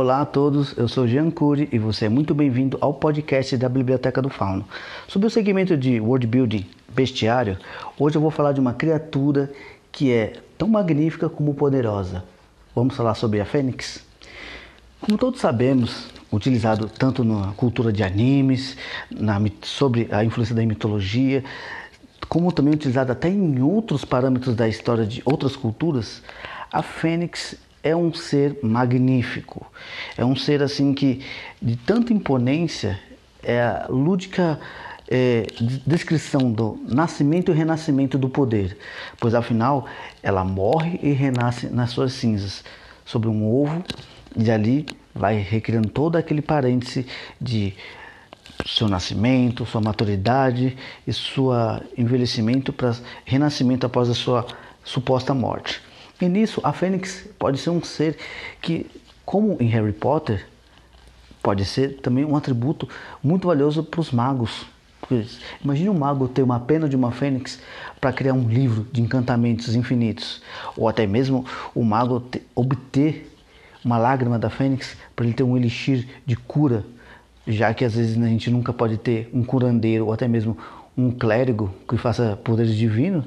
Olá a todos, eu sou Jean Cury e você é muito bem-vindo ao podcast da Biblioteca do Fauno. Sobre o segmento de World Building Bestiário, hoje eu vou falar de uma criatura que é tão magnífica como poderosa. Vamos falar sobre a Fênix? Como todos sabemos, utilizado tanto na cultura de animes, na, sobre a influência da mitologia, como também utilizado até em outros parâmetros da história de outras culturas, a Fênix é um ser magnífico. É um ser assim que de tanta imponência é a lúdica é, descrição do nascimento e renascimento do poder, pois afinal ela morre e renasce nas suas cinzas sobre um ovo e ali vai recriando todo aquele parêntese de seu nascimento, sua maturidade e seu envelhecimento para renascimento após a sua suposta morte. E nisso, a Fênix pode ser um ser que, como em Harry Potter, pode ser também um atributo muito valioso para os magos. Imagine um mago ter uma pena de uma fênix para criar um livro de encantamentos infinitos, ou até mesmo o mago obter uma lágrima da fênix para ele ter um elixir de cura, já que às vezes a gente nunca pode ter um curandeiro ou até mesmo um clérigo que faça poderes divinos,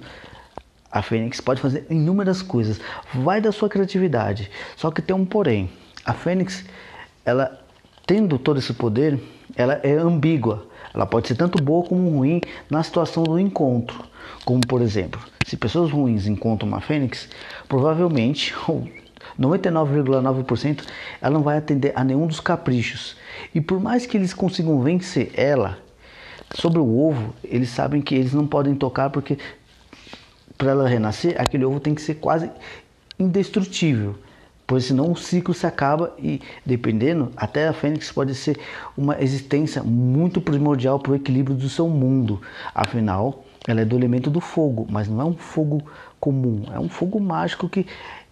a Fênix pode fazer inúmeras coisas, vai da sua criatividade. Só que tem um porém. A Fênix, ela tendo todo esse poder, ela é ambígua. Ela pode ser tanto boa como ruim na situação do encontro. Como por exemplo, se pessoas ruins encontram uma Fênix, provavelmente 99,9% ela não vai atender a nenhum dos caprichos. E por mais que eles consigam vencer ela, sobre o ovo, eles sabem que eles não podem tocar porque para ela renascer, aquele ovo tem que ser quase indestrutível, pois senão o ciclo se acaba e, dependendo, até a fênix pode ser uma existência muito primordial para o equilíbrio do seu mundo. Afinal, ela é do elemento do fogo, mas não é um fogo comum, é um fogo mágico que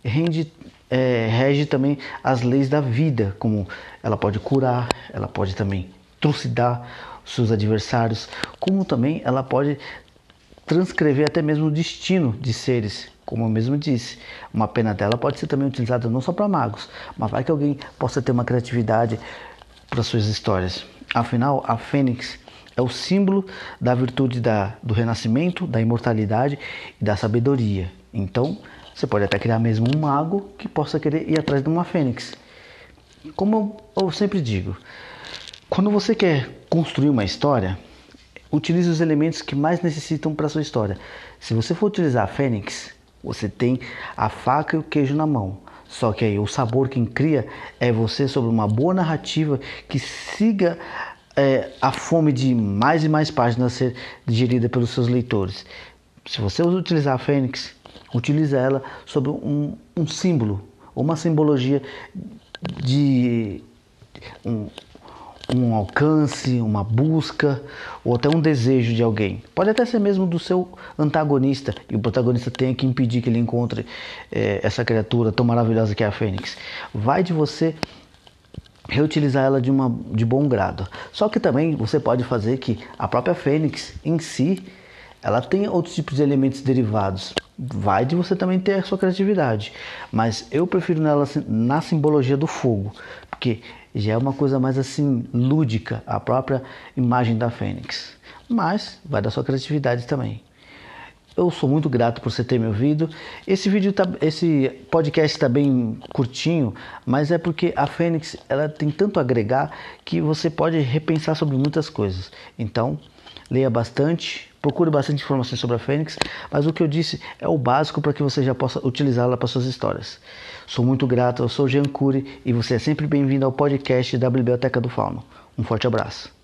rende, é, rege também as leis da vida, como ela pode curar, ela pode também trucidar seus adversários, como também ela pode transcrever até mesmo o destino de seres, como eu mesmo disse. Uma pena dela pode ser também utilizada não só para magos, mas vai que alguém possa ter uma criatividade para suas histórias. Afinal, a fênix é o símbolo da virtude da, do renascimento, da imortalidade e da sabedoria. Então, você pode até criar mesmo um mago que possa querer ir atrás de uma fênix. Como eu sempre digo, quando você quer construir uma história, Utilize os elementos que mais necessitam para sua história. Se você for utilizar a Fênix, você tem a faca e o queijo na mão. Só que aí o sabor quem cria é você sobre uma boa narrativa que siga é, a fome de mais e mais páginas ser digerida pelos seus leitores. Se você utilizar a Fênix, utilize ela sobre um, um símbolo, uma simbologia de um, um alcance, uma busca ou até um desejo de alguém. Pode até ser mesmo do seu antagonista e o protagonista tem que impedir que ele encontre é, essa criatura tão maravilhosa que é a Fênix. Vai de você reutilizar ela de, uma, de bom grado. Só que também você pode fazer que a própria Fênix em si ela tem outros tipos de elementos derivados. Vai de você também ter a sua criatividade, mas eu prefiro nela na simbologia do fogo, porque já é uma coisa mais assim lúdica a própria imagem da Fênix. Mas vai da sua criatividade também. Eu sou muito grato por você ter me ouvido. Esse vídeo tá, esse podcast está bem curtinho, mas é porque a Fênix ela tem tanto a agregar que você pode repensar sobre muitas coisas. Então, leia bastante, procure bastante informações sobre a Fênix, mas o que eu disse é o básico para que você já possa utilizá-la para suas histórias. Sou muito grato, eu sou Jean Cury e você é sempre bem-vindo ao podcast da Biblioteca do Fauno. Um forte abraço.